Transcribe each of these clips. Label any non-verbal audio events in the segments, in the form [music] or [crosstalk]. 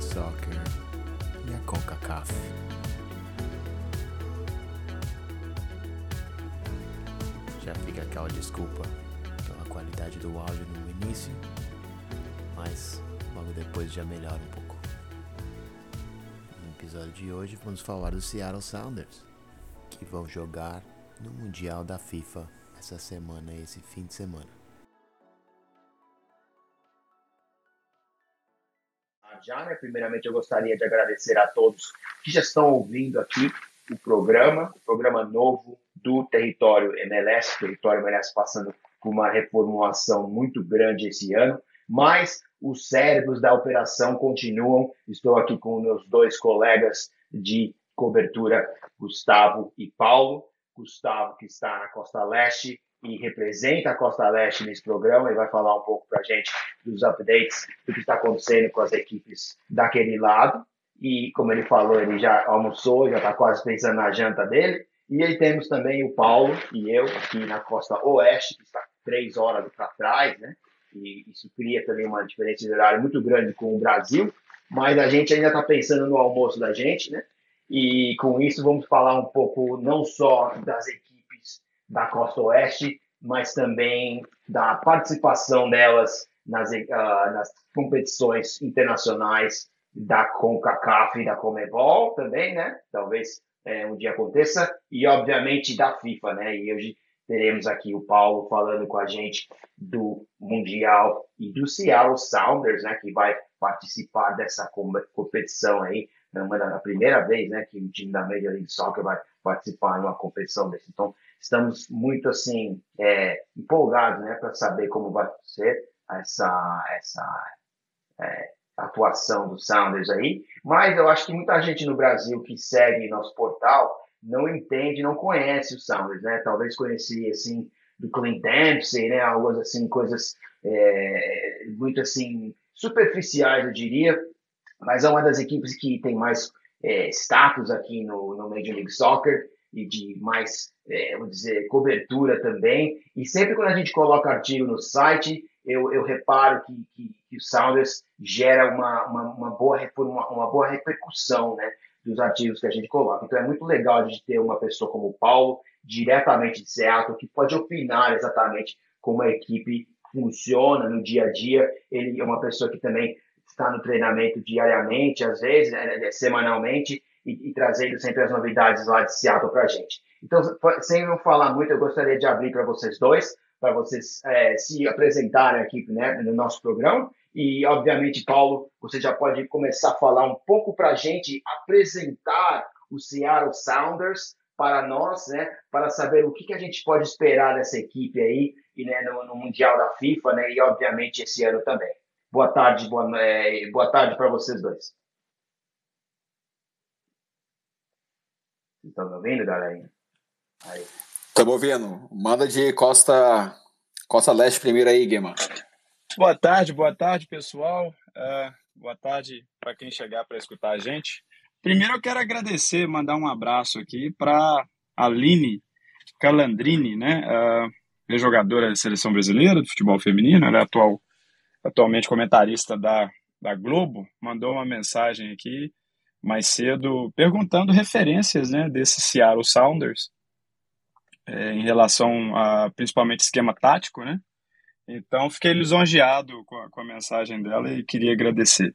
Soccer e à CONCACAF. Já fica aquela desculpa pela qualidade do áudio no início, mas logo depois já melhora um pouco. No episódio de hoje vamos falar do Seattle Sounders, que vão jogar no Mundial da FIFA essa semana, esse fim de semana. Né? Primeiramente, eu gostaria de agradecer a todos que já estão ouvindo aqui o programa, o programa novo do Território MLS, o Território MLS passando por uma reformulação muito grande esse ano, mas os cérebros da operação continuam. Estou aqui com meus dois colegas de cobertura, Gustavo e Paulo. Gustavo, que está na Costa Leste e representa a Costa Leste nesse programa, e vai falar um pouco para a gente dos updates do que está acontecendo com as equipes daquele lado. E, como ele falou, ele já almoçou, já está quase pensando na janta dele. E aí temos também o Paulo e eu aqui na costa oeste, que está três horas para trás, né? E isso cria também uma diferença de horário muito grande com o Brasil. Mas a gente ainda está pensando no almoço da gente, né? E com isso vamos falar um pouco não só das equipes da costa oeste, mas também da participação delas nas, uh, nas competições internacionais da CONCACAF e da CONMEBOL também, né? Talvez é, um dia aconteça, e obviamente da FIFA, né? E hoje teremos aqui o Paulo falando com a gente do Mundial e do Seattle Sounders, né? Que vai participar dessa competição aí, na primeira vez, né? Que o time da Major League Soccer vai participar de uma competição dessa. Então, estamos muito assim é, empolgados, né? Para saber como vai ser essa essa é, atuação do Sounders aí, mas eu acho que muita gente no Brasil que segue nosso portal não entende, não conhece o Sounders, né? Talvez conhecia assim do Clint Dempsey, né? Algumas assim coisas é, muito assim superficiais, eu diria, mas é uma das equipes que tem mais é, status aqui no, no Major League Soccer e de mais, é, vou dizer, cobertura também. E sempre quando a gente coloca artigo no site, eu, eu reparo que, que, que, o Sounders gera uma, uma, uma, boa, uma, uma boa repercussão né, dos artigos que a gente coloca. Então é muito legal a gente ter uma pessoa como o Paulo, diretamente de Seattle, que pode opinar exatamente como a equipe funciona no dia a dia. Ele é uma pessoa que também está no treinamento diariamente, às vezes, né, semanalmente, e, e, trazendo sempre as novidades lá de Seattle para a gente. Então, sem não falar muito, eu gostaria de abrir para vocês dois para vocês é, se apresentarem aqui né, no nosso programa. E, obviamente, Paulo, você já pode começar a falar um pouco para a gente, apresentar o Seattle Sounders para nós, né, para saber o que, que a gente pode esperar dessa equipe aí e, né, no, no Mundial da FIFA né, e, obviamente, esse ano também. Boa tarde, boa, é, boa tarde para vocês dois. Estão me ouvindo, galera? Aí. Estamos ouvindo. Manda de Costa, Costa Leste primeiro aí, Guima. Boa tarde, boa tarde, pessoal. Uh, boa tarde para quem chegar para escutar a gente. Primeiro eu quero agradecer, mandar um abraço aqui para Aline Calandrini, né? Uh, jogadora da seleção brasileira de futebol feminino, ela é atual, atualmente comentarista da, da Globo, mandou uma mensagem aqui mais cedo perguntando referências né, desse Seattle Sounders é, em relação a principalmente esquema tático, né? Então fiquei lisonjeado com a, com a mensagem dela e queria agradecer.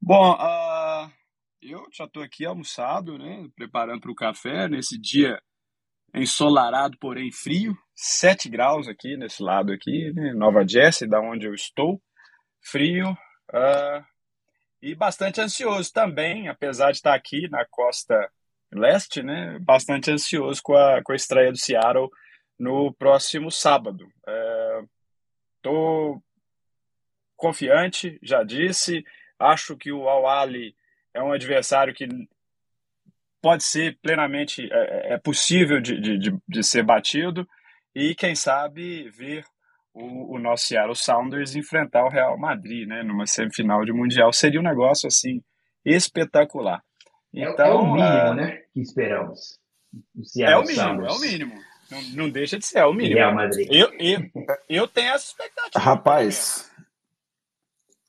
Bom, uh, eu já estou aqui almoçado, né? Preparando para o café nesse dia ensolarado, porém frio, 7 graus aqui nesse lado aqui, né? Nova Jersey, da onde eu estou, frio uh, e bastante ansioso também, apesar de estar aqui na costa leste, né? Bastante ansioso com a, com a estreia do Seattle no próximo sábado. Estou é, confiante, já disse. Acho que o Al-Ali é um adversário que pode ser plenamente é, é possível de, de, de, ser batido e quem sabe ver o, o nosso Seattle Sounders enfrentar o Real Madrid, né, numa semifinal de mundial seria um negócio assim espetacular. Então, é, é o então, mínimo, uh, né? Que esperamos. O é o mínimo, Sounders. é o mínimo. Não, não deixa de ser, é o mínimo. Real Madrid. Eu, eu, eu tenho essa expectativa. Rapaz,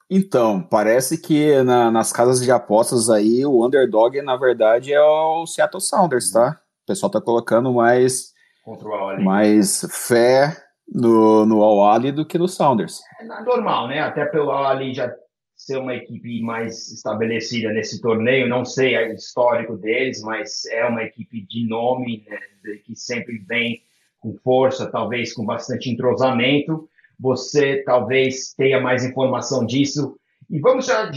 então, parece que na, nas casas de apostas aí, o underdog, na verdade, é o Seattle Sounders, tá? O pessoal tá colocando mais, mais fé no, no Al do que no Sounders. É normal, né? Até pelo Al já ser uma equipe mais estabelecida nesse torneio, não sei o histórico deles, mas é uma equipe de nome, né? que sempre vem com força, talvez com bastante entrosamento você talvez tenha mais informação disso. E vamos já,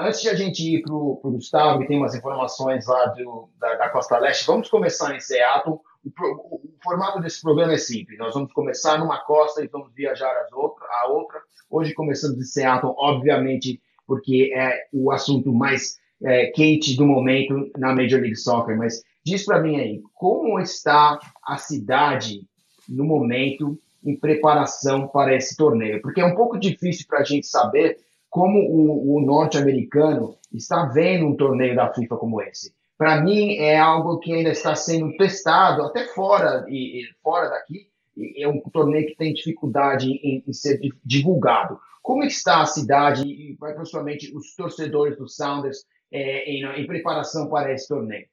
antes de a gente ir para o Gustavo, que tem umas informações lá do, da, da, Costa Leste, vamos começar em Seattle. O, formato desse programa é simples. Nós vamos começar numa costa e vamos viajar as outra, a outra. Hoje começamos em Seattle, obviamente, porque é o assunto mais é, quente do momento na Major League Soccer. Mas diz para mim aí, como está a cidade no momento em preparação para esse torneio? Porque é um pouco difícil para a gente saber como o, o norte-americano está vendo um torneio da FIFA como esse. Para mim, é algo que ainda está sendo testado, até fora, e, e fora daqui, é um torneio que tem dificuldade em, em, ser divulgado. Como está a cidade e, principalmente, os torcedores do Sounders é, em, em preparação para esse torneio?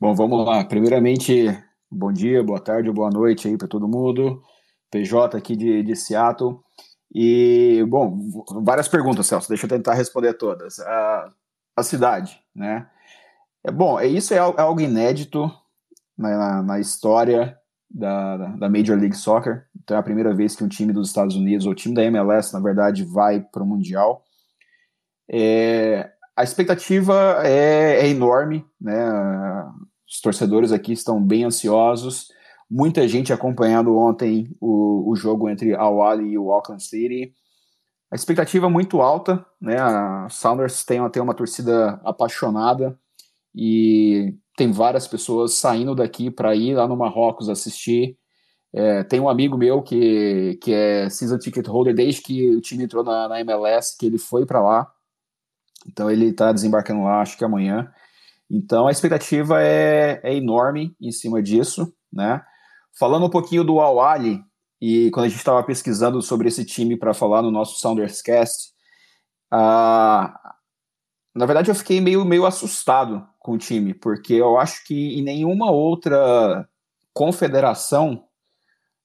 Bom, vamos lá. Primeiramente, Bom dia, boa tarde, boa noite aí para todo mundo. PJ aqui de, de Seattle. E, bom, várias perguntas, Celso, deixa eu tentar responder todas. A, a cidade, né? É, bom, é, isso é, é algo inédito na, na história da, da Major League Soccer. Então é a primeira vez que um time dos Estados Unidos, ou time da MLS, na verdade, vai para o Mundial. É, a expectativa é, é enorme, né? Os torcedores aqui estão bem ansiosos. Muita gente acompanhando ontem o, o jogo entre Al Ahly e o Auckland City. A expectativa é muito alta, né? A Sounders tem, tem uma torcida apaixonada e tem várias pessoas saindo daqui para ir lá no Marrocos assistir. É, tem um amigo meu que, que é season ticket holder desde que o time entrou na, na MLS, que ele foi para lá. Então ele está desembarcando lá, acho que amanhã. Então a expectativa é, é enorme em cima disso, né? Falando um pouquinho do Al Ali, e quando a gente estava pesquisando sobre esse time para falar no nosso Sounderscast, uh, na verdade eu fiquei meio, meio assustado com o time, porque eu acho que em nenhuma outra confederação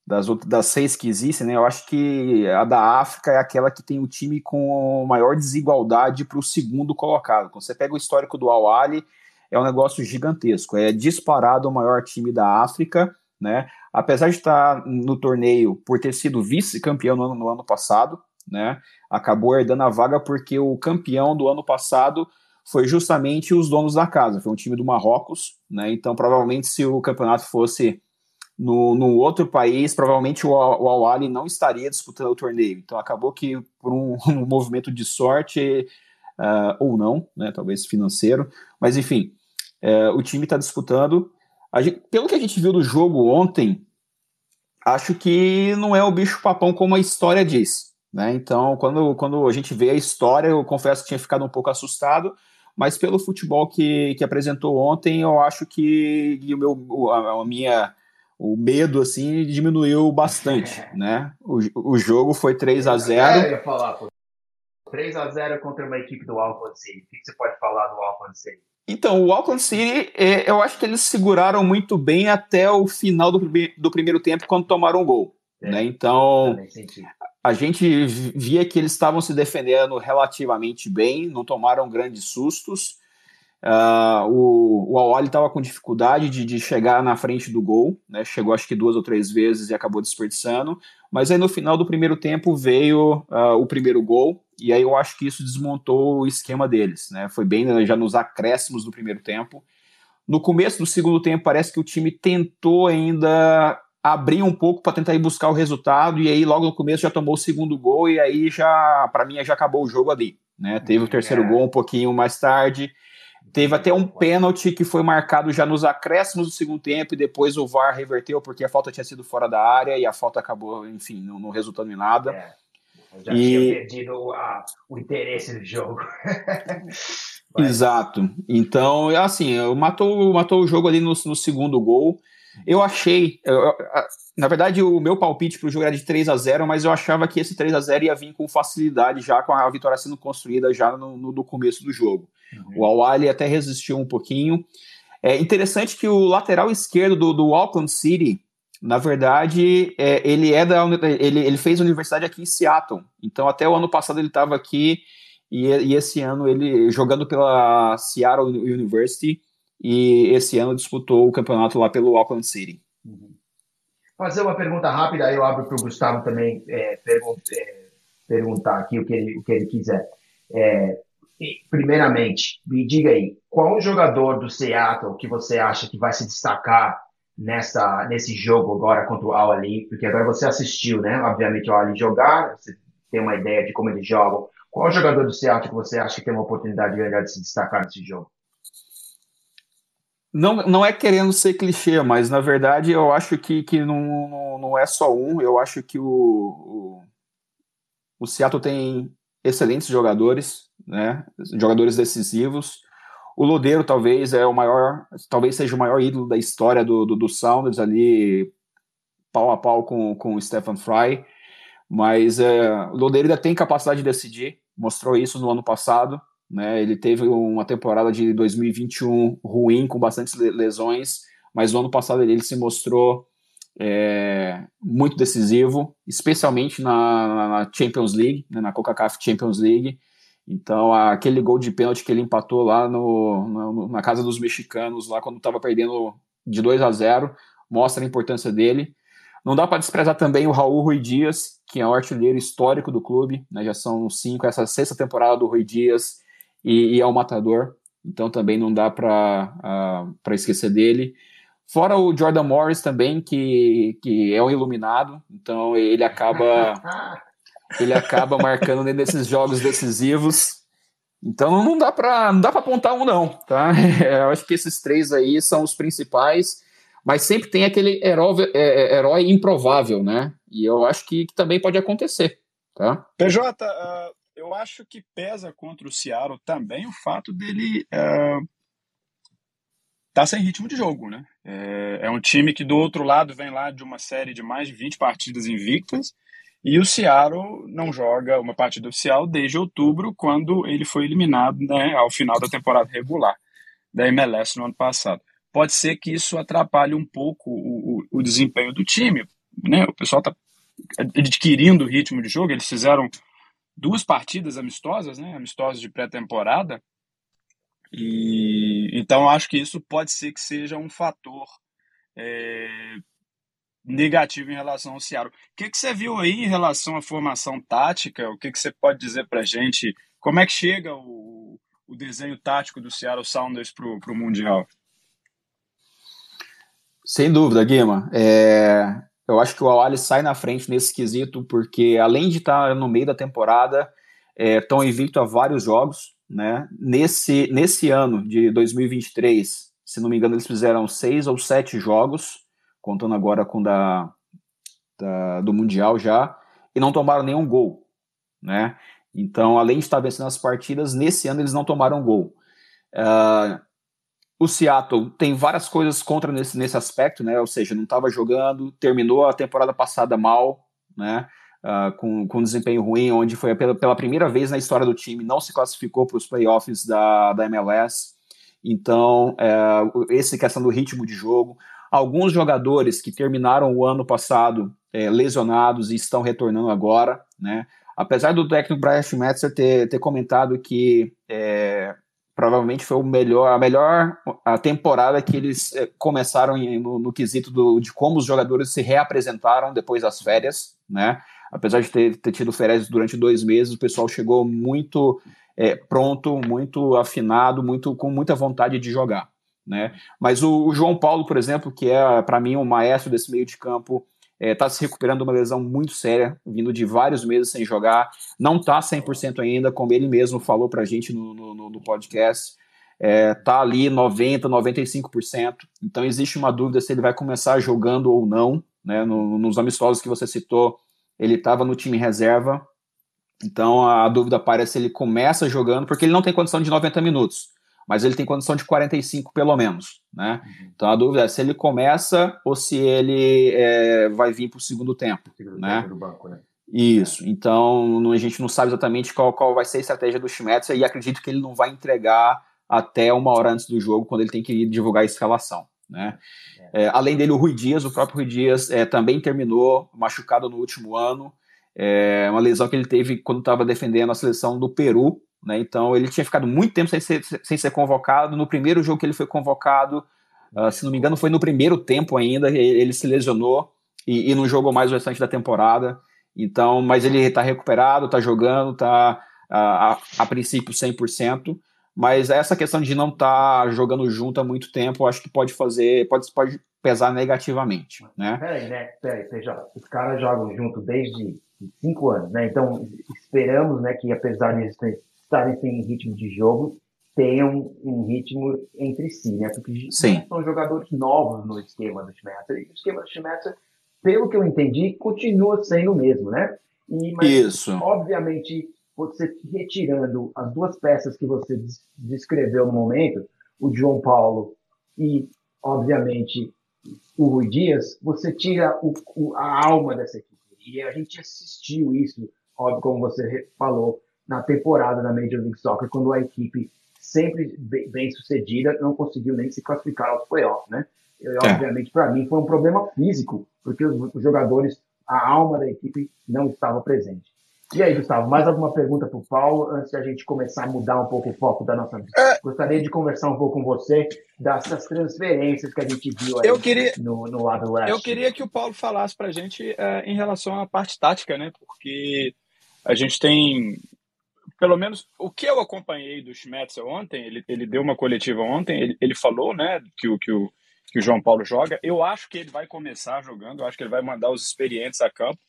das, das seis que existem, né, eu acho que a da África é aquela que tem o time com maior desigualdade para o segundo colocado. Quando você pega o histórico do Al Ali, é um negócio gigantesco. É disparado o maior time da África, né? Apesar de estar no torneio por ter sido vice-campeão no, no, ano passado, né? Acabou herdando a vaga porque o campeão do ano passado foi justamente os donos da casa. Foi um time do Marrocos, né? Então, provavelmente, se o campeonato fosse no, no outro país, provavelmente o, o Al não estaria disputando o torneio. Então, acabou que, por um, [laughs] um movimento de sorte, uh, ou não, né? Talvez financeiro, mas enfim, é, o time está disputando. Gente, pelo que a gente viu do jogo ontem, acho que não é o bicho-papão como a história diz. Né? Então, quando, quando a gente vê a história, eu confesso que tinha ficado um pouco assustado, mas pelo futebol que, que apresentou ontem, eu acho que o meu, a, a minha o medo assim diminuiu bastante, né? O, o jogo foi 3 a 0. É, eu ia falar, 3 a 0 contra uma equipe do Auckland City. O que você pode falar do Auckland City? Então, o Auckland City, é, eu acho que eles seguraram muito bem até o final do, do primeiro tempo, quando tomaram o gol. É, né? Então, a gente via que eles estavam se defendendo relativamente bem, não tomaram grandes sustos. Uh, o o Awali estava com dificuldade de, de, chegar na frente do gol, né? chegou acho que duas ou três vezes e acabou desperdiçando, mas aí no final do primeiro tempo veio uh, o primeiro gol, e aí eu acho que isso desmontou o esquema deles, né? Foi bem né, já nos acréscimos do primeiro tempo. No começo do segundo tempo, parece que o time tentou ainda abrir um pouco para tentar ir buscar o resultado, e aí logo no começo já tomou o segundo gol, e aí já, para mim, já acabou o jogo ali. Né? Teve o terceiro é. gol um pouquinho mais tarde. Teve até um pênalti que foi marcado já nos acréscimos do segundo tempo e depois o VAR reverteu porque a falta tinha sido fora da área e a falta acabou, enfim, não, não resultando em nada. É. Já e... tinha perdido a, o interesse do jogo. [laughs] Exato. Então, assim, matou, matou o jogo ali no, no segundo gol. Eu achei, eu, eu, na verdade, o meu palpite para o jogo era de 3 a 0 mas eu achava que esse 3 a 0 ia vir com facilidade, já com a vitória sendo construída já no, no, no começo do jogo. Uhum. O Awali até resistiu um pouquinho. É interessante que o lateral esquerdo do, do Auckland City, na verdade, é, ele é da ele, ele fez universidade aqui em Seattle. Então, até o ano passado ele estava aqui e, e, esse ano ele jogando pela Seattle University e esse ano disputou o campeonato lá pelo Auckland City. Uhum. Fazer uma pergunta rápida, aí eu abro para o Gustavo também é, é, perguntar aqui o que ele, o que ele quiser. É, primeiramente, me diga aí, qual jogador do Seattle que você acha que vai se destacar nessa, nesse jogo agora contra o Al Ali, porque agora você assistiu, né? Obviamente o Al Ali jogar, você tem uma ideia de como eles jogam. Qual jogador do Seattle que você acha que tem uma oportunidade de se destacar nesse jogo? Não, não é querendo ser clichê, mas na verdade eu acho que, que não, não, não é só um. Eu acho que o, o, o Seattle tem excelentes jogadores, né? Jogadores decisivos. O Lodeiro talvez é o maior, talvez seja o maior ídolo da história do, do, do Sounders ali, pau a pau com, com o Stephen Fry. Mas é, o Lodeiro ainda tem capacidade de decidir, mostrou isso no ano passado. Né? Ele teve uma temporada de 2021 ruim, com bastantes lesões, mas no ano passado ele, ele se mostrou é, muito decisivo, especialmente na, na Champions League, né, na Coca-Cola Champions League. Então, aquele gol de pênalti que ele empatou lá no, na casa dos mexicanos, lá quando estava perdendo de 2 a 0, mostra a importância dele. Não dá para desprezar também o Raul Rui Dias, que é o artilheiro histórico do clube, né, já são cinco, essa sexta temporada do Rui Dias, e, e é o matador, então também não dá para uh, esquecer dele. Fora o Jordan Morris também, que, que é um iluminado, então ele acaba [laughs] ele acaba marcando nesses jogos decisivos. Então não dá para não dá para apontar um não, tá? [laughs] Eu acho que esses três aí são os principais, mas sempre tem aquele herói, é, é, herói improvável, né? E eu acho que, que também pode acontecer, tá? PJ, uh, eu acho que pesa contra o Seattle também o fato dele uh, tá sem ritmo de jogo, né? É, é, um time que do outro lado vem lá de uma série de mais de 20 partidas invictas e o Seattle não joga uma partida oficial desde outubro, quando ele foi eliminado né, ao final da temporada regular da MLS no ano passado. Pode ser que isso atrapalhe um pouco o, o, o desempenho do time. Né? O pessoal está adquirindo ritmo de jogo, eles fizeram duas partidas amistosas, né, amistosas de pré-temporada, e então acho que isso pode ser que seja um fator é, negativo em relação ao Seattle. O que, que você viu aí em relação à formação tática? O que, que você pode dizer para gente? Como é que chega o, o desenho tático do Seattle Sounders para o Mundial? Sem dúvida, Guima. É, eu acho que o Awali sai na frente nesse quesito, porque além de estar no meio da temporada, estão é, invicto a vários jogos. Né? Nesse, nesse ano de 2023, se não me engano, eles fizeram seis ou sete jogos contando agora com da, da, do Mundial já, e não tomaram nenhum gol, né? Então, além de estar vencendo as partidas, nesse ano eles não tomaram gol. Uh, o Seattle tem várias coisas contra nesse, nesse aspecto, né? Ou seja, não estava jogando, terminou a temporada passada mal, né? Uh, com, com desempenho ruim, onde foi pela, pela primeira vez na história do time, não se classificou para os playoffs da, da MLS. Então, uh, esse questão do ritmo de jogo, Alguns jogadores que terminaram o ano passado é, lesionados e estão retornando agora, né? Apesar do técnico Brian Schmetzer ter, ter comentado que é, provavelmente foi o melhor, a melhor a temporada que eles é, começaram no, no, quesito do, de como os jogadores se reapresentaram depois das férias, né? Apesar de ter, ter tido férias durante dois meses, o pessoal chegou muito é, pronto, muito afinado, muito com muita vontade de jogar. Né? Mas o, o João Paulo, por exemplo, que é para mim o maestro desse meio de campo, está é, tá se recuperando de uma lesão muito séria, vindo de vários meses sem jogar, não está 100% ainda, como ele mesmo falou para a gente no, no, no podcast, está é, ali 90%, 95%, então existe uma dúvida se ele vai começar jogando ou não, né? no, nos amistosos que você citou, ele estava no time reserva, então a dúvida parece se ele começa jogando, porque ele não tem condição de 90 minutos, mas ele tem condição de 45 pelo menos, né? Uhum. Então a dúvida é se ele começa ou se ele é, vai vir para o segundo tempo, segundo né? Tempo banco, né? Isso, então a gente não sabe exatamente qual, qual vai ser a estratégia do Schmetzer e acredito que ele não vai entregar até uma hora antes do jogo, quando ele tem que divulgar a escalação. Né? É, além dele, o Rui Dias, o próprio Rui Dias é, também terminou machucado no último ano, é uma lesão que ele teve quando estava defendendo a seleção do Peru, né? Então ele tinha ficado muito tempo sem ser, sem ser convocado. No primeiro jogo que ele foi convocado, uh, se não me engano, foi no primeiro tempo ainda, ele, se lesionou e, e, não jogou mais o restante da temporada. Então, mas ele está recuperado, está jogando, está a, a princípio 100%. Mas essa questão de não estar tá jogando junto há muito tempo, acho que pode fazer, pode, pode pesar negativamente, né? Peraí, né? Peraí, PJ. Os caras jogam junto desde cinco anos, né? Então esperamos, né, que apesar de estarem sem ritmo de jogo, tenham um ritmo entre si, né? Porque Sim. são jogadores novos no esquema do Schmetzer. E o esquema do Schmetzer, pelo que eu entendi, continua sendo o mesmo, né? E, mas, Isso. obviamente, você retirando as duas peças que você descreveu no momento, o João Paulo e, obviamente, o Rui Dias, você tira o, o, a alma dessa equipe. E a gente assistiu isso, óbvio, como você falou, na temporada da Major League Soccer, quando a equipe sempre bem sucedida não conseguiu nem se classificar aos playoffs, né? E, é. obviamente, para mim, foi um problema físico, porque os, os jogadores, a alma da equipe não estava presente. E aí, Gustavo, mais alguma pergunta para o Paulo antes de a gente começar a mudar um pouco o foco da nossa vida? É... Gostaria de conversar um pouco com você dessas transferências que a gente viu aí eu queria, no, no lado leste. Eu queria que o Paulo falasse para a gente é, em relação à parte tática, né? Porque a gente tem, pelo menos o que eu acompanhei do Schmetzer ontem, ele, ele deu uma coletiva ontem, ele, ele falou, né, que o, que, o, que o João Paulo joga. Eu acho que ele vai começar jogando, eu acho que ele vai mandar os experientes a campo.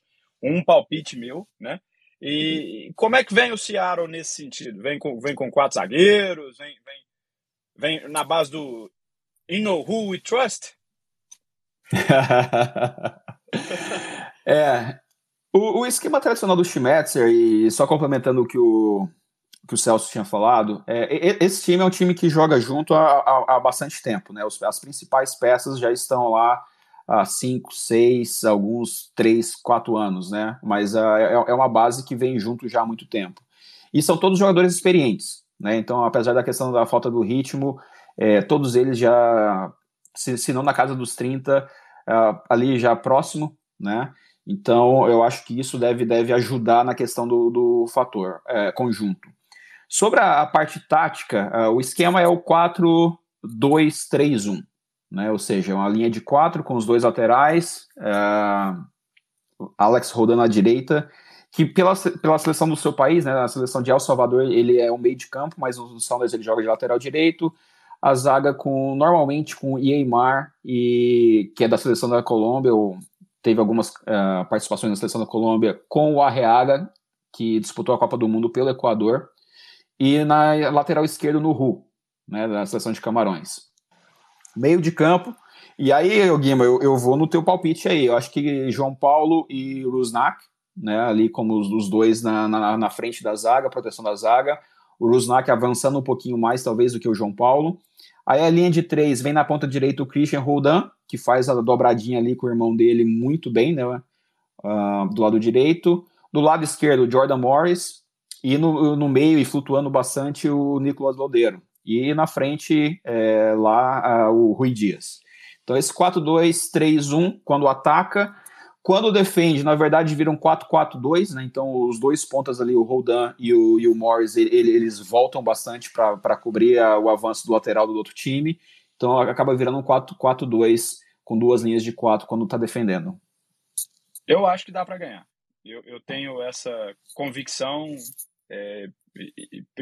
Um palpite meu, né? E como é que vem o Seattle nesse sentido? Vem com, vem com quatro zagueiros? Vem, vem, vem na base do You know who we trust? [laughs] é. O, o, esquema tradicional do Schmetzer, e só complementando o que o, que o Celso tinha falado, é, esse time é um time que joga junto há, há, bastante tempo. Né? As principais peças já estão lá há cinco, seis, alguns três, quatro anos, né? Mas uh, é, é, uma base que vem junto já há muito tempo. E são todos jogadores experientes, né? Então, apesar da questão da falta do ritmo, é, todos eles já, se, se, não na casa dos 30, uh, ah, ali já próximo, né? Então, eu acho que isso deve, deve ajudar na questão do, do fator é, conjunto. Sobre a, parte tática, uh, o esquema é o 4-2-3-1 né? Ou seja, uma linha de quatro com os dois laterais, é, Alex rodando à direita, que pela, pela seleção do seu país, né, a seleção de El Salvador, ele é um meio de campo, mas no Sounders ele joga de lateral direito, a zaga com normalmente com Iemar e que é da seleção da Colômbia, ou teve algumas uh, participações na seleção da Colômbia com o Arreaga, que disputou a Copa do Mundo pelo Equador, e na lateral esquerdo no Ru, né, da seleção de Camarões meio de campo. E aí, Guima, eu, eu vou no teu palpite aí. Eu acho que João Paulo e Rusnak, né, ali como os, os dois na, na, na, frente da zaga, proteção da zaga. O Rusnak avançando um pouquinho mais, talvez, do que o João Paulo. Aí a linha de três vem na ponta direita o Christian Roldan, que faz a dobradinha ali com o irmão dele muito bem, né? Uh, do lado direito. Do lado esquerdo, o Jordan Morris. E no, no meio, e flutuando bastante, o Nicolas Lodeiro e na frente é, lá o Rui Dias. Então esse 4-2-3-1 quando ataca, quando defende, na verdade viram 4-4-2, né? Então os dois pontas ali, o Roldan e o, e o Morris, ele, eles voltam bastante para cobrir a, o avanço do lateral do outro time. Então acaba virando um 4-4-2 com duas linhas de quatro quando está defendendo. Eu acho que dá para ganhar. Eu, eu, tenho essa convicção. É,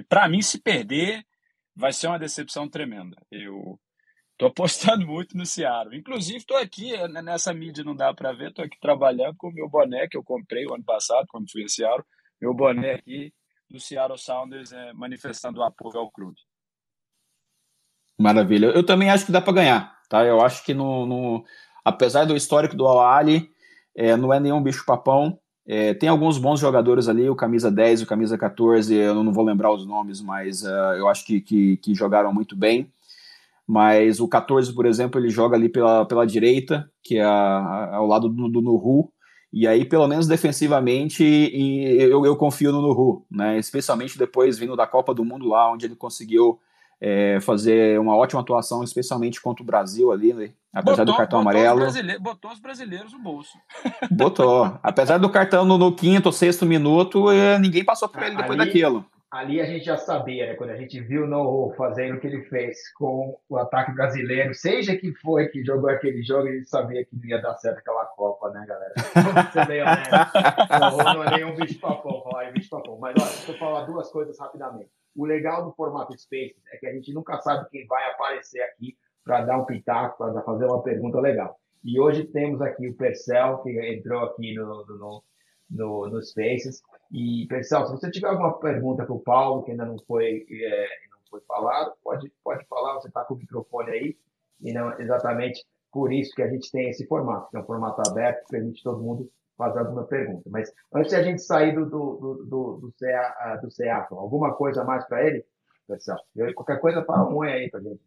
para mim, se perder, vai ser uma decepção tremenda. Eu tô apostando muito no Seattle. Inclusive, estou aqui, eh, nessa mídia não dá para ver, estou aqui trabalhando com o meu boné que eu comprei o ano passado, quando fui a Seattle. Meu boné aqui do Seattle Sounders é, manifestando apoio ao clube. Maravilha. Eu também acho que dá para ganhar, tá? Eu acho que no, no, apesar do histórico do Al é, não é nenhum bicho papão. É, tem alguns bons jogadores ali, o camisa 10 e o camisa 14, eu não vou lembrar os nomes, mas uh, eu acho que, que, que, jogaram muito bem. Mas o 14, por exemplo, ele joga ali pela, pela direita, que é a, a, ao lado do, do Nuhu, e aí, pelo menos defensivamente, eu, eu confio no Nuhu, né? especialmente depois vindo da Copa do Mundo lá, onde ele conseguiu é, fazer uma ótima atuação, especialmente contra o Brasil ali, né? apesar botou, do cartão botou amarelo. Os botou os brasileiros no bolso. Botou. Apesar do cartão no, no quinto ou sexto minuto, é, ninguém passou por ele depois ali, daquilo. Ali a gente já sabia, né? Quando a gente viu no fazendo o que ele fez com o ataque brasileiro, seja que foi que jogou aquele jogo, a gente sabia que não ia dar certo aquela Copa, né, galera? [laughs] Você? Não é nenhum bicho papão, falar em bicho papão. Mas olha, deixa eu falar duas coisas rapidamente. O legal do formato Spaces é que a gente nunca sabe quem vai aparecer aqui para dar um pitaco, para fazer uma pergunta legal. E hoje temos aqui o Percel, que entrou aqui no, no, no, no Spaces. E, Percel, se você tiver alguma pergunta para o Paulo, que ainda não foi, é, não foi falado, pode, pode falar, você está com o microfone aí. E não exatamente por isso que a gente tem esse formato, que é um formato aberto, que permite todo mundo fazer alguma pergunta. Mas antes de a gente sair do, do, do, do, do, CA, do Seattle, alguma coisa mais para ele, pessoal? Qualquer coisa, fala um aí para gente.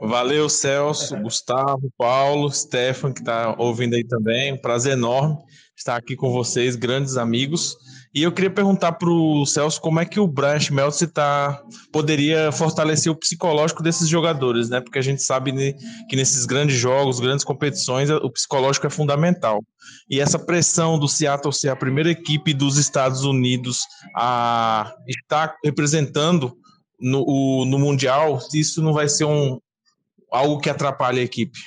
Valeu, Celso, Gustavo, Paulo, Stefan, que está ouvindo aí também. Prazer enorme estar aqui com vocês, grandes amigos. E eu queria perguntar para o Celso como é que o Brian Schmeltz tá, poderia fortalecer o psicológico desses jogadores, né? Porque a gente sabe que nesses grandes jogos, grandes competições, o psicológico é fundamental. E essa pressão do Seattle ser a primeira equipe dos Estados Unidos a estar representando no, o, no Mundial, isso não vai ser um, algo que atrapalhe a equipe.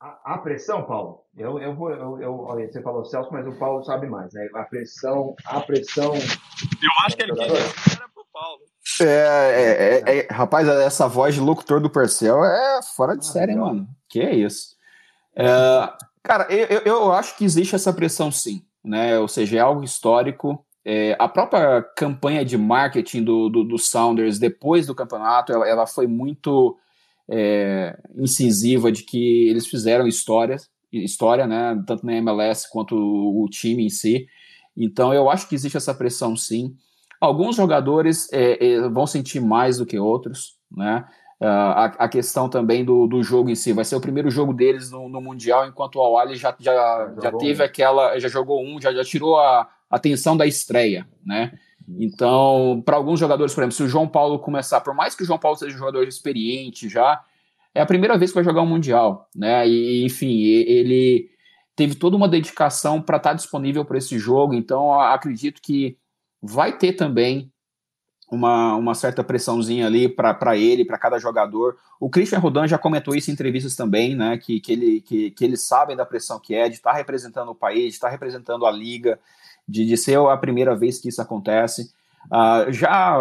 A, a pressão, Paulo, eu, eu vou, eu, eu, você falou Celso, mas o Paulo sabe mais, né? A pressão, a pressão. Eu acho que ele queria era pro Paulo. É, é, é, é, rapaz, essa voz de locutor do Percel é fora de ah, série, legal. mano. Que é isso. É, cara, eu, eu acho que existe essa pressão sim, né? Ou seja, é algo histórico. É, a própria campanha de marketing do, do, do Sounders depois do campeonato, ela, ela foi muito é, incisiva de que eles fizeram histórias história, né, tanto na MLS quanto o, o time em si. Então eu acho que existe essa pressão sim. Alguns jogadores é, é, vão sentir mais do que outros, né? Uh, a, a, questão também do, do jogo em si. Vai ser o primeiro jogo deles no, no Mundial, enquanto o Awali já, já, já teve um. aquela. já jogou um, já, já tirou a atenção da estreia, né? Então, para alguns jogadores, por exemplo, se o João Paulo começar, por mais que o João Paulo seja um jogador experiente já, é a primeira vez que vai jogar um Mundial, né? E, enfim, ele teve toda uma dedicação para estar tá disponível para esse jogo, então acredito que vai ter também uma, uma certa pressãozinha ali para ele, para cada jogador. O Christian Rodan já comentou isso em entrevistas também, né? Que, que, ele, que, que eles sabem da pressão que é de estar tá representando o país, de estar tá representando a liga, de, de ser a primeira vez que isso acontece. Uh, já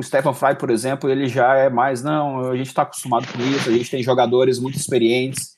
o Stefan Fry, por exemplo, ele já é mais, não, a gente está acostumado com isso, a gente tem jogadores muito experientes.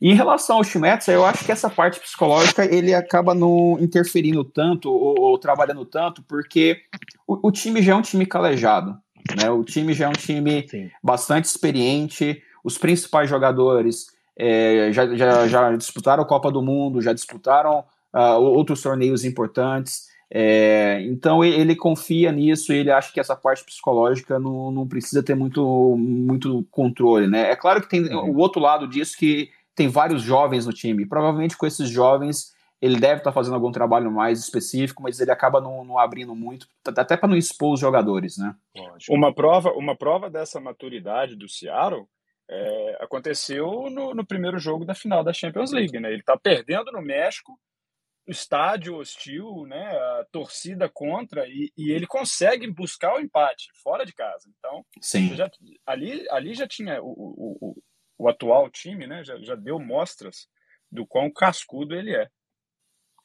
E em relação ao Schmetzer, eu acho que essa parte psicológica ele acaba não interferindo tanto ou, ou trabalhando tanto, porque o, o, time já é um time calejado, né? O time já é um time Sim. bastante experiente, os principais jogadores é, já, já, já disputaram a Copa do Mundo, já disputaram uh, outros torneios importantes. É, então ele confia nisso e ele acha que essa parte psicológica não, não precisa ter muito, muito controle, né? É claro que tem uhum. o outro lado disso que tem vários jovens no time. Provavelmente com esses jovens ele deve estar tá fazendo algum trabalho mais específico, mas ele acaba não, não abrindo muito, até para não expor os jogadores, né? Uma prova, uma prova dessa maturidade do Seattle é, aconteceu no, no, primeiro jogo da final da Champions League, né? Ele está perdendo no México estádio hostil, né, a torcida contra e, e, ele consegue buscar o empate fora de casa. Então, Sim. Já, ali, ali já tinha o, o, o, o atual time, né, já, já deu mostras do quão cascudo ele é.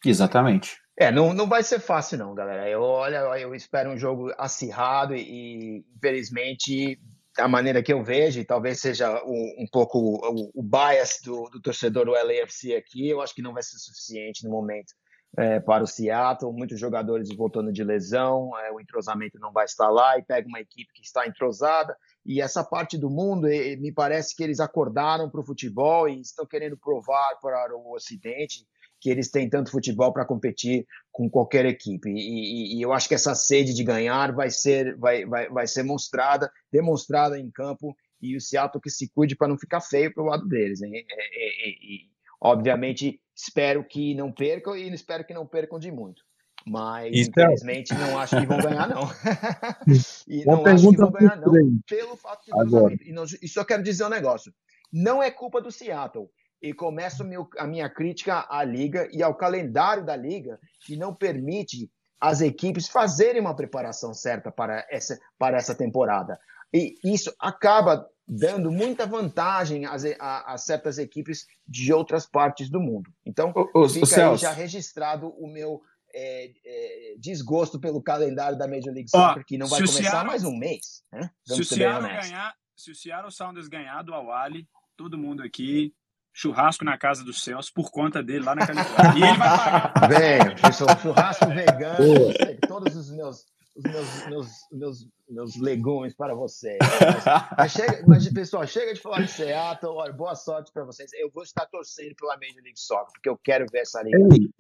Exatamente. É, não, não vai ser fácil não, galera. Eu olha, eu espero um jogo acirrado e, e infelizmente a maneira que eu vejo, e talvez seja um, um pouco o, o, bias do, do, torcedor do LAFC aqui, eu acho que não vai ser suficiente no momento é, para o Seattle. Muitos jogadores voltando de lesão, é, o entrosamento não vai estar lá, e pega uma equipe que está entrosada. E essa parte do mundo, me parece que eles acordaram para o futebol e estão querendo provar para o Ocidente que eles têm tanto futebol para competir com qualquer equipe. E, e, e, eu acho que essa sede de ganhar vai ser, vai, vai, vai ser mostrada, demonstrada em campo, e o Seattle que se cuide para não ficar feio para o lado deles. Hein? E, e, obviamente, espero que não percam e espero que não percam de muito. Mas, Isso é infelizmente, é... não acho que vão ganhar, não. [laughs] e não acho que vão ganhar, não, pelo fato de Agora. E, não, e só quero dizer um negócio. Não é culpa do Seattle. E começo meu, a minha crítica à liga e ao calendário da liga, que não permite as equipes fazerem uma preparação certa para essa, para essa temporada. E isso acaba dando muita vantagem a, a, a certas equipes de outras partes do mundo. Então, o, fica o aí já registrado o meu é, é, desgosto pelo calendário da Major League Soccer, Ó, que não vai começar Seattle, mais um mês. Né? Se, o ganhar, se o Seattle Sounders ganhar do Awali, todo mundo aqui, churrasco na casa do Celso por conta dele lá na Califórnia. e ele vai pagar. [laughs] Venha, churrasco vegano, todos os meus os meus, meus, meus, meus legumes para vocês. Mas, mas, chega, mas, pessoal, chega de falar de Seattle. Olha, boa sorte para vocês. Eu vou estar torcendo pela Major League Soccer, porque eu quero ver essa liga bem,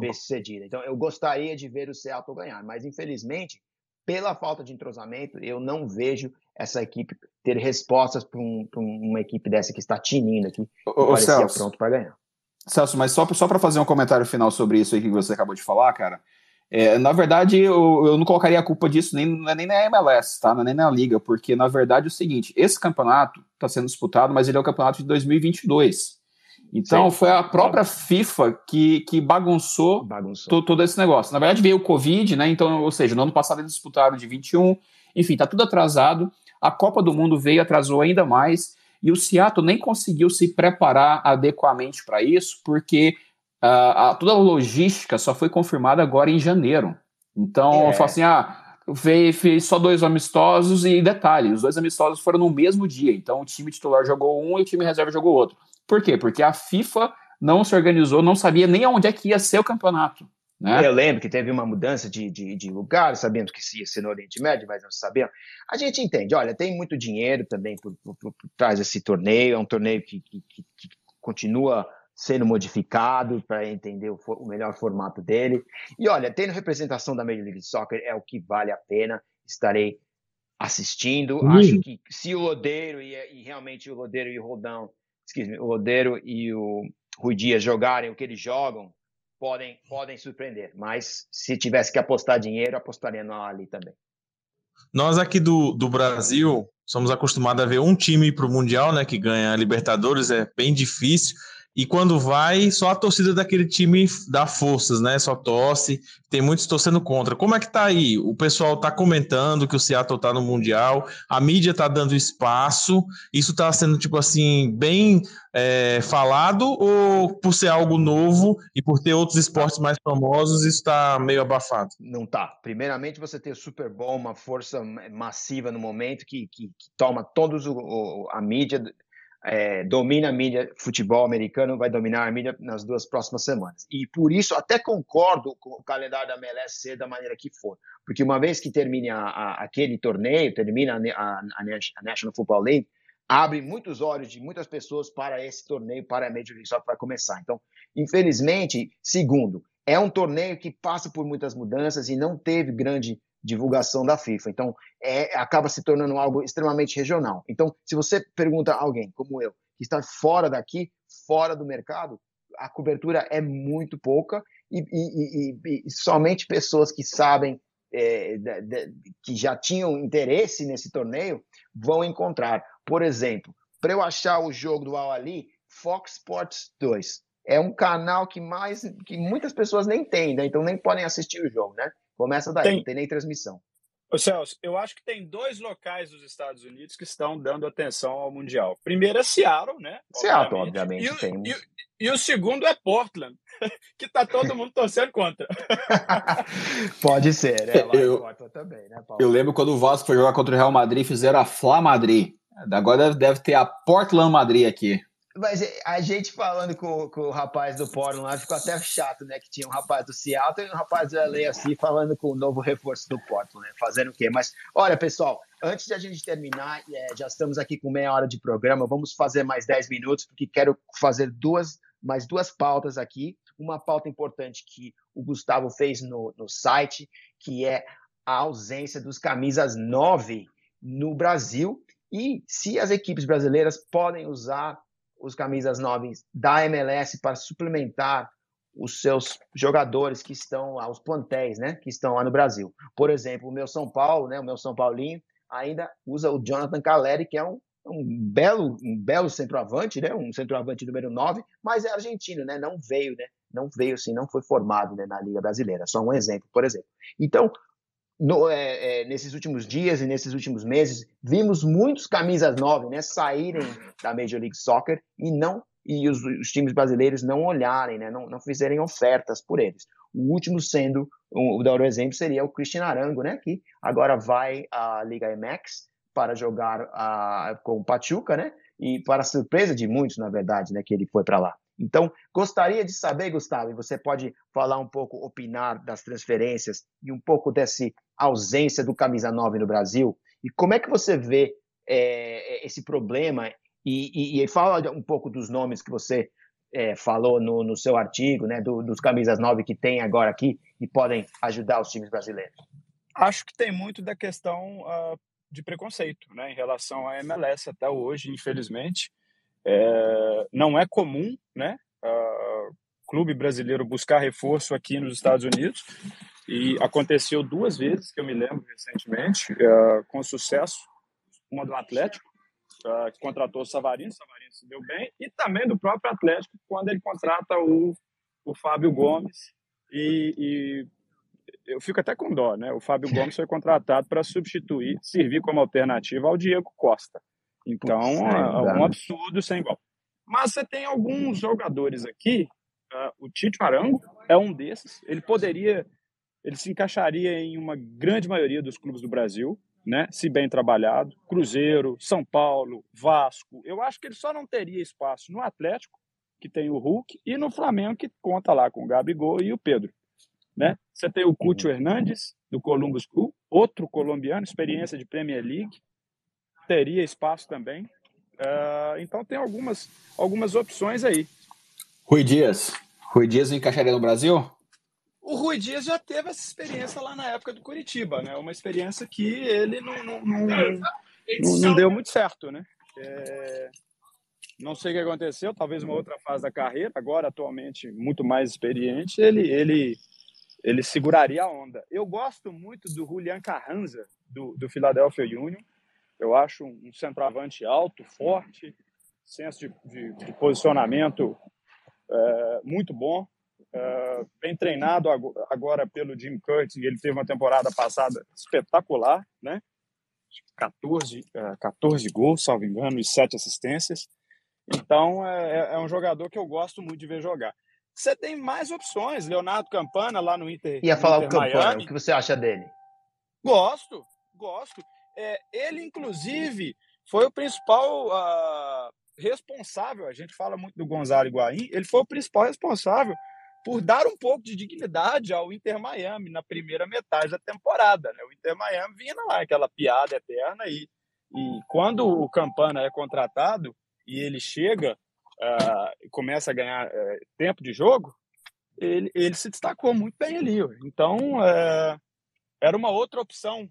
bem sucedida. Então, eu gostaria de ver o Seattle ganhar, mas infelizmente, pela falta de entrosamento, eu não vejo essa equipe ter respostas para um, uma equipe dessa que está tinindo aqui, que Ô, parecia Celso, pronto para ganhar. Celso, mas só, só para fazer um comentário final sobre isso aí que você acabou de falar, cara. É, na verdade, eu, eu, não colocaria a culpa disso nem, é nem na MLS, tá? É nem na Liga, porque na verdade é o seguinte: esse campeonato está sendo disputado, mas ele é o campeonato de 2022. Então Sim. foi a própria FIFA que, que bagunçou, bagunçou. todo esse negócio. Na verdade veio o Covid, né? Então, ou seja, no ano passado eles disputaram de 21, enfim, tá tudo atrasado. A Copa do Mundo veio, atrasou ainda mais, e o Seattle nem conseguiu se preparar adequadamente para isso, porque a, a, toda a logística só foi confirmada agora em janeiro. Então, é. eu falo assim, ah, fez, fez só dois amistosos e detalhe, os dois amistosos foram no mesmo dia. Então, o time titular jogou um e o time reserva jogou outro. Por quê? Porque a FIFA não se organizou, não sabia nem aonde é que ia ser o campeonato. Né? Eu lembro que teve uma mudança de, de, de lugar, sabíamos que ia ser no Oriente Médio, mas não sabíamos. A gente entende, olha, tem muito dinheiro também por, por, por, trás desse torneio, é um torneio que, que, que, que continua sendo modificado para entender o, o, melhor formato dele. E olha, tendo representação da Major League Soccer é o que vale a pena. Estarei assistindo. Acho que se o Lodeiro e, e, realmente o Lodeiro e o Rodão, me, o Lodeiro e o Rui Dias jogarem o que eles jogam, podem, podem surpreender. Mas se tivesse que apostar dinheiro, apostaria no Ali também. Nós aqui do, do Brasil somos acostumados a ver um time para o Mundial, né, que ganha a Libertadores, é bem difícil. E quando vai, só a torcida daquele time dá forças, né? Só torce. Tem muitos torcendo contra. Como é que tá aí? O pessoal tá comentando que o Seattle tá no Mundial, a mídia tá dando espaço. Isso tá sendo, tipo assim, bem é, falado, ou por ser algo novo e por ter outros esportes mais famosos, isso tá meio abafado? Não tá. Primeiramente, você tem o Super Bowl, uma força massiva no momento que, que, que toma todos o, o, a mídia é, domina a mídia, futebol americano vai dominar a mídia nas duas próximas semanas. E por isso até concordo com o calendário da MLS ser da maneira que for. Porque uma vez que termine a, a, aquele torneio, termina a, a, National Football League, abre muitos olhos de muitas pessoas para esse torneio, para a Major League Soccer vai começar. Então, infelizmente, segundo, é um torneio que passa por muitas mudanças e não teve grande divulgação da FIFA. Então, é, acaba se tornando algo extremamente regional. Então, se você pergunta a alguém como eu, que está fora daqui, fora do mercado, a cobertura é muito pouca e, e, e, e somente pessoas que sabem, é, de, de, que já tinham interesse nesse torneio, vão encontrar. Por exemplo, para eu achar o jogo do Al-Ali, Fox Sports 2. É um canal que mais que muitas pessoas nem têm, né? então nem podem assistir o jogo, né? Começa daí, tem. não tem nem transmissão. Ô Celso, eu acho que tem dois locais dos Estados Unidos que estão dando atenção ao Mundial. Primeiro é Seattle, né? Seattle, obviamente, e, tem. E, e, o segundo é Portland, [laughs] que tá todo mundo torcendo contra. [laughs] Pode ser, né? Lá eu, Portland também, né, Paulo? Eu lembro quando o Vasco foi jogar contra o Real Madrid, fizeram a Fla Madrid. Agora deve ter a Portland Madrid aqui. Mas a gente falando com, com o rapaz do Portland lá ficou até chato, né? Que tinha um rapaz do Seattle e um rapaz do LA assim, falando com o novo reforço do Portland, né? Fazendo o quê? Mas, olha, pessoal, antes de a gente terminar, é, já estamos aqui com meia hora de programa, vamos fazer mais 10 minutos, porque quero fazer duas, mais duas pautas aqui. uma pauta importante que o Gustavo fez no, no site, que é a ausência dos camisas 9 no Brasil e se as equipes brasileiras podem usar os camisas 9 da MLS para suplementar os seus jogadores que estão lá, os plantéis, né, que estão lá no Brasil. Por exemplo, o meu São Paulo, né, o meu São Paulinho, ainda usa o Jonathan Caleri, que é um, um belo um belo centroavante, né, um centroavante número 9, mas é argentino, né, não veio, né, não veio assim, não foi formado né, na Liga Brasileira. Só um exemplo, por exemplo. Então, no, é, é, nesses últimos dias e nesses últimos meses, vimos muitos camisas 9 né, saírem da Major League Soccer e não e os, os times brasileiros não olharem, né, não, não fizerem ofertas por eles. O último sendo, o, o exemplo seria o Cristian Arango, né, que agora vai à Liga MX para jogar a, com o Pachuca, né, e para surpresa de muitos, na verdade, né, que ele foi para lá. Então, gostaria de saber, Gustavo, e você pode falar um pouco, opinar das transferências e um pouco dessa ausência do camisa 9 no Brasil, e como é que você vê é, esse problema e, e, e, fala um pouco dos nomes que você é, falou no, no, seu artigo, né, do, dos camisas 9 que tem agora aqui e podem ajudar os times brasileiros. Acho que tem muito da questão uh, de preconceito né, em relação à MLS até hoje, infelizmente. É, não é comum, né? Uh, clube brasileiro buscar reforço aqui nos Estados Unidos e aconteceu duas vezes que eu me lembro recentemente uh, com sucesso uma do Atlético uh, que contratou o Savarino, Savarino se deu bem e também do próprio Atlético quando ele contrata o, o Fábio Gomes e, e eu fico até com dó, né? O Fábio Gomes foi contratado para substituir, servir como alternativa ao Diego Costa. Então, é, é um absurdo sem igual. Mas você tem alguns jogadores aqui, uh, o Tite Arango é um desses, ele poderia, ele se encaixaria em uma grande maioria dos clubes do Brasil, né? Se bem trabalhado, Cruzeiro, São Paulo, Vasco. Eu acho que ele só não teria espaço no Atlético, que tem o Hulk, e no Flamengo, que conta lá com o Gabigol e o Pedro. Né? Você tem o Cúcio Hernandes, do Columbus Crew, outro colombiano, experiência de Premier League, teria espaço também. Uh, então tem algumas, algumas opções aí. Rui Dias. Rui Dias encaixaria no Brasil? O Rui Dias já teve essa experiência lá na época do Curitiba, né? Uma experiência que ele não, não, não, não, não deu muito certo, né? É... Não sei o que aconteceu, talvez uma outra fase da carreira, agora atualmente muito mais experiente, ele, ele, ele seguraria a onda. Eu gosto muito do Julian Carranza, do, do Philadelphia Union, eu acho um centroavante alto, forte, senso de, de, de posicionamento é, muito bom. É, bem treinado agora pelo Jim Curtis, ele teve uma temporada passada espetacular, né? 14, 14 é, gols, salvo engano, e 7 assistências. Então, é, é, é, um jogador que eu gosto muito de ver jogar. Você tem mais opções, Leonardo Campana lá no Inter. Ia falar Inter o Campana, Miami. o que você acha dele? Gosto, gosto. É, ele, inclusive, foi o principal uh, responsável. A gente fala muito do Gonzalo Higuaín. Ele foi o principal responsável por dar um pouco de dignidade ao Inter Miami na primeira metade da temporada. Né? O Inter Miami vinha lá, aquela piada eterna. E, e quando o Campana é contratado e ele chega uh, e começa a ganhar uh, tempo de jogo, ele, ele se destacou muito bem ali. Então, uh, era uma outra opção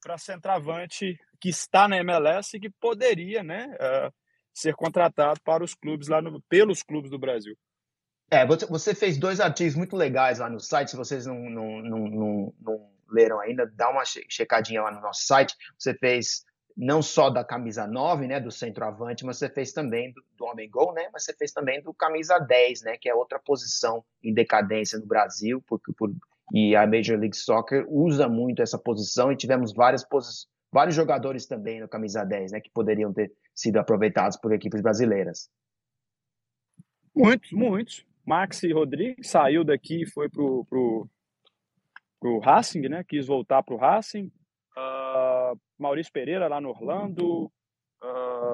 para centroavante que está na MLS e que poderia né, uh, ser contratado para os clubes lá no, pelos clubes do Brasil. É, você fez dois artigos muito legais lá no site, se vocês não, não, não, não, não leram ainda, dá uma checadinha lá no nosso site. Você fez não só da camisa 9, né, do centroavante, mas você fez também do, do homem gol, né, mas você fez também do camisa 10, né, que é outra posição em decadência no Brasil, porque por, e a Major League Soccer usa muito essa posição e tivemos várias vários jogadores também no camisa 10, né, que poderiam ter sido aproveitados por equipes brasileiras. Muitos, muitos. Maxi Rodrigues saiu daqui e foi pro, pro, pro Racing, né? Quis voltar pro Racing. Uh, Maurício Pereira lá no Orlando. Uh,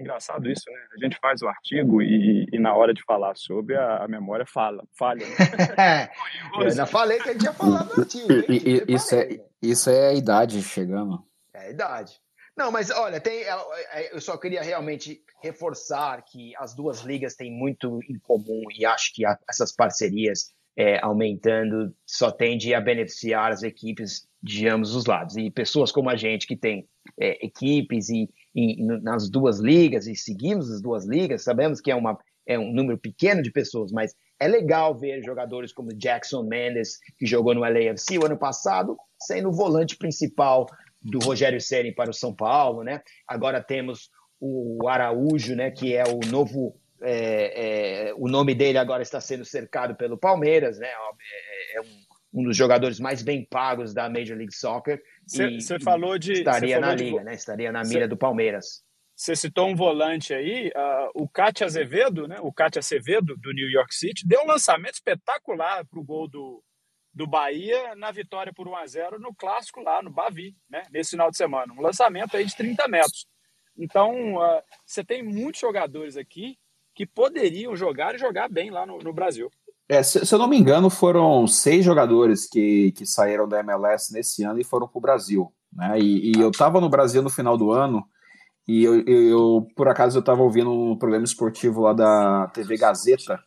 Engraçado isso, né? A gente faz o artigo e, e na hora de falar sobre, a, a memória fala, falha. Né? [laughs] eu já falei que a gente ia falar do artigo. E, isso, é, isso é a idade chegando. É a idade. Não, mas olha, tem, é, é, eu só queria realmente reforçar que as duas ligas têm muito em comum e acho que essas parcerias é, aumentando só tende a beneficiar as equipes de ambos os lados. E pessoas como a gente que tem é, equipes e, e, nas duas ligas e seguimos as duas ligas, sabemos que é, uma, é um número pequeno de pessoas, mas é legal ver jogadores como Jackson Mendes, que jogou no LAFC o ano passado, sendo o volante principal do Rogério Ceni para o São Paulo, né? Agora temos o Araújo, né, que é o novo é, é, o nome dele agora está sendo cercado pelo Palmeiras, né? É, é um, um, dos jogadores mais bem pagos da Major League Soccer. Você falou de estaria falou na de... liga, né? Estaria na mira cê, do Palmeiras. Você citou um volante aí, uh, o Cátia Azevedo, né? O Cátia Azevedo do New York City deu um lançamento espetacular para o gol do, do Bahia na vitória por 1 a 0 no clássico lá no Bavi, né? Nesse final de semana, um lançamento aí de 30 metros. Então, uh, você tem muitos jogadores aqui que poderiam jogar e jogar bem lá no, no Brasil. É, se, se, eu não me engano, foram seis jogadores que, que saíram da MLS nesse ano e foram para o Brasil. Né? E, e eu estava no Brasil no final do ano e eu, eu, eu por acaso eu estava ouvindo um programa esportivo lá da TV Gazeta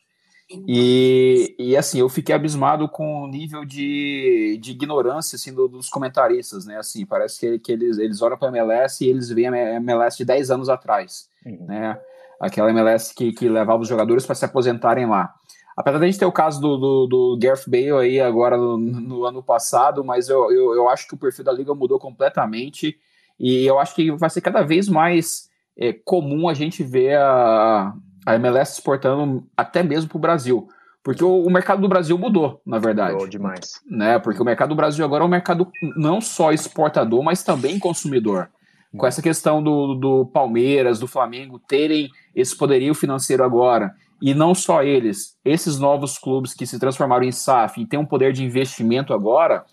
e, e assim, eu fiquei abismado com o nível de, de ignorância assim, do, dos comentaristas, né? Assim, parece que, que eles, eles olham para a MLS e eles veem a MLS de 10 anos atrás, uhum. né? aquela MLS que, que levava os jogadores para se aposentarem lá. Apesar de a gente ter o caso do, do, do Gareth Bale aí agora no, no ano passado, mas eu, eu, eu, acho que o perfil da liga mudou completamente e eu acho que vai ser cada vez mais é, comum a gente ver a, a MLS exportando até mesmo para o Brasil. Porque o, o, mercado do Brasil mudou, na verdade. Mudou demais. Né? Porque o mercado do Brasil agora é um mercado não só exportador, mas também consumidor com essa questão do, do Palmeiras, do Flamengo terem esse poderio financeiro agora, e não só eles, esses novos clubes que se transformaram em SAF e têm um poder de investimento agora,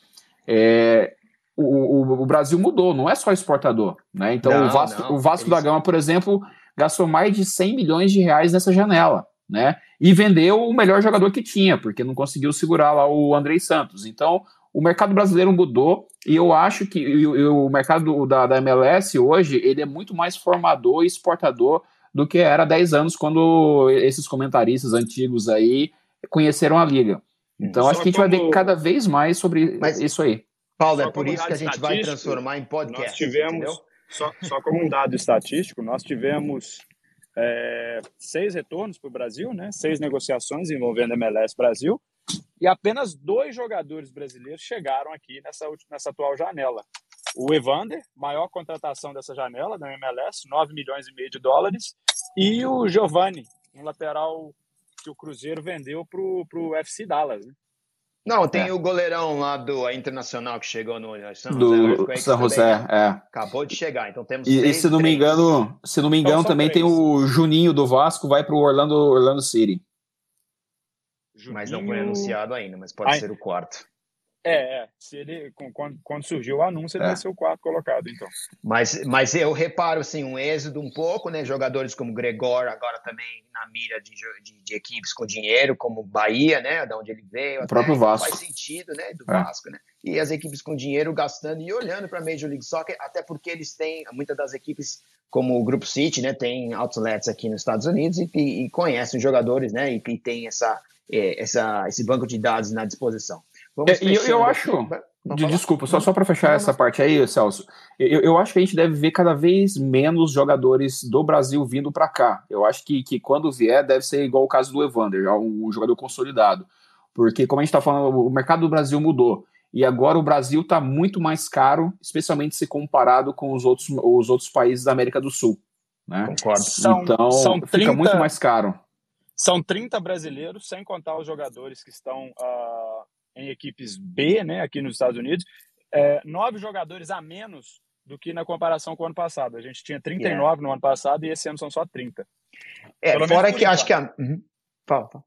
é, o, o, o, Brasil mudou, não é só exportador. Né? Então, não, o Vasco, não, o Vasco eles... da Gama, por exemplo, gastou mais de 100 milhões de reais nessa janela. Né? E vendeu o melhor jogador que tinha, porque não conseguiu segurar lá o Andrei Santos. Então, o mercado brasileiro mudou e eu acho que o, o mercado da, da, MLS hoje ele é muito mais formador e exportador do que era há 10 anos quando esses comentaristas antigos aí conheceram a liga. Então Só acho que a gente como... vai ver cada vez mais sobre Mas, isso aí. Paulo, é por isso que a gente vai transformar em podcast. Nós tivemos, só, só, como um dado estatístico, nós tivemos é, seis retornos para o Brasil, né? seis negociações envolvendo MLS Brasil, e apenas dois jogadores brasileiros chegaram aqui nessa, nessa atual janela. O Evander, maior contratação dessa janela da MLS, 9 milhões e meio de dólares, e o Giovanni, um lateral que o Cruzeiro vendeu para o FC Dallas. Né? Não, tem é. o goleirão lá do Internacional que chegou no São do José. São José, também, é. Acabou de chegar, então temos. E, e se não me engano, se não me engano, então, também três. tem o Juninho do Vasco, vai para o Orlando, Orlando City. Juninho... Mas não foi anunciado ainda, mas pode Ai... ser o quarto. É, é, se ele quando, quando surgiu o anúncio, ele é. vai ser o quarto colocado, então. Mas, mas eu reparo assim, um êxodo um pouco, né? Jogadores como Gregor, agora também na mira de, de, de equipes com dinheiro, como Bahia, né? Da onde ele veio. O próprio Vasco. Faz sentido, né? Do é. Vasco, né? E as equipes com dinheiro gastando e olhando para a Major League Soccer, até porque eles têm, muitas das equipes como o Grupo City, né? Tem outlets aqui nos Estados Unidos e, e, e conhecem os jogadores, né? E, e tem essa é, essa, esse banco de dados na disposição. É, e eu, eu acho. De, desculpa, só, só para fechar não, essa não. parte aí, Celso, eu, eu acho que a gente deve ver cada vez menos jogadores do Brasil vindo para cá. Eu acho que, que quando vier, deve ser igual o caso do Evander, um jogador consolidado. Porque, como a gente está falando, o mercado do Brasil mudou. E agora o Brasil está muito mais caro, especialmente se comparado com os outros, os outros países da América do Sul. Né? Concordo. São, então, são 30, fica muito mais caro. São 30 brasileiros, sem contar os jogadores que estão uh, em equipes B, né, aqui nos Estados Unidos. É, nove jogadores a menos do que na comparação com o ano passado. A gente tinha 39 yeah. no ano passado e esse ano são só 30. É, Pelo fora que acho que a. Uhum. Fala, fala.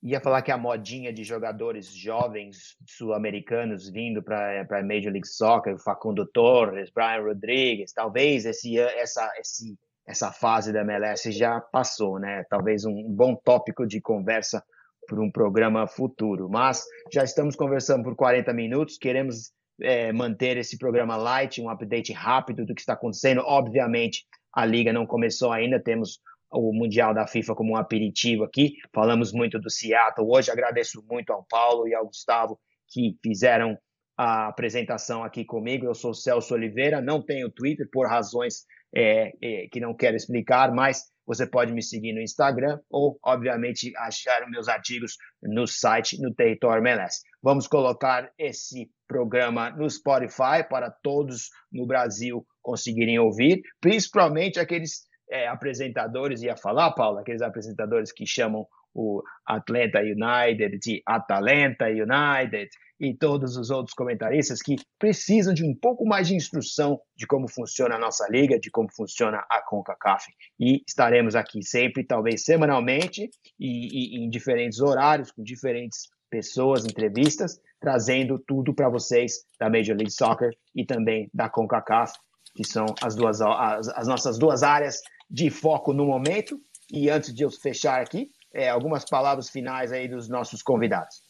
Ia falar que a modinha de jogadores jovens sul-americanos vindo para a Major League Soccer, Facundo Torres, Brian Rodrigues, talvez esse, essa, esse essa fase da MLS já passou, né? Talvez um bom tópico de conversa para um programa futuro. Mas já estamos conversando por 40 minutos, queremos é, manter esse programa light, um update rápido do que está acontecendo. Obviamente, a liga não começou ainda, temos o Mundial da FIFA como um aperitivo aqui. Falamos muito do Seattle hoje. Agradeço muito ao Paulo e ao Gustavo que fizeram a apresentação aqui comigo. Eu sou Celso Oliveira, não tenho Twitter por razões é, é, que não quero explicar, mas você pode me seguir no Instagram ou, obviamente, achar meus artigos no site, no Território MLS. Vamos colocar esse programa no Spotify para todos no Brasil conseguirem ouvir, principalmente aqueles é, apresentadores, ia falar, Paulo, aqueles apresentadores que chamam o Atlanta United de Atalanta United e todos os outros comentaristas que precisam de um pouco mais de instrução de como funciona a nossa liga, de como funciona a CONCACAF. E estaremos aqui sempre, talvez semanalmente, e, e em diferentes horários, com diferentes pessoas, entrevistas, trazendo tudo para vocês da Major League Soccer e também da CONCACAF, que são as, duas, as, as nossas duas áreas de foco no momento. E antes de eu fechar aqui, é, algumas palavras finais aí dos nossos convidados.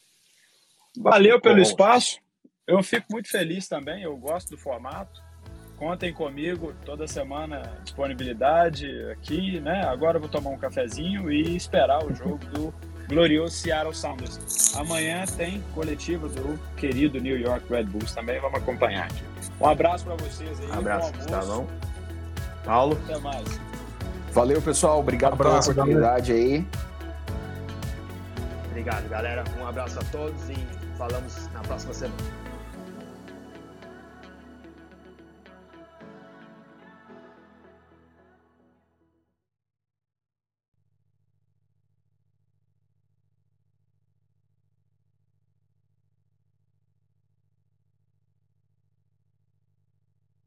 Valeu pelo espaço. Eu fico muito feliz também, eu gosto do formato. Contem comigo toda semana, disponibilidade aqui, né? Agora eu vou tomar um cafezinho e esperar o jogo do glorioso Seattle Sounders. Amanhã tem coletiva do querido New York Red Bulls também, vamos acompanhar. Um abraço para vocês aí. Um abraço, bom Paulo. Até mais. Valeu, pessoal. Obrigado um abraço, pela oportunidade galera. aí. Obrigado, galera. Um abraço a todos e falamos na próxima semana.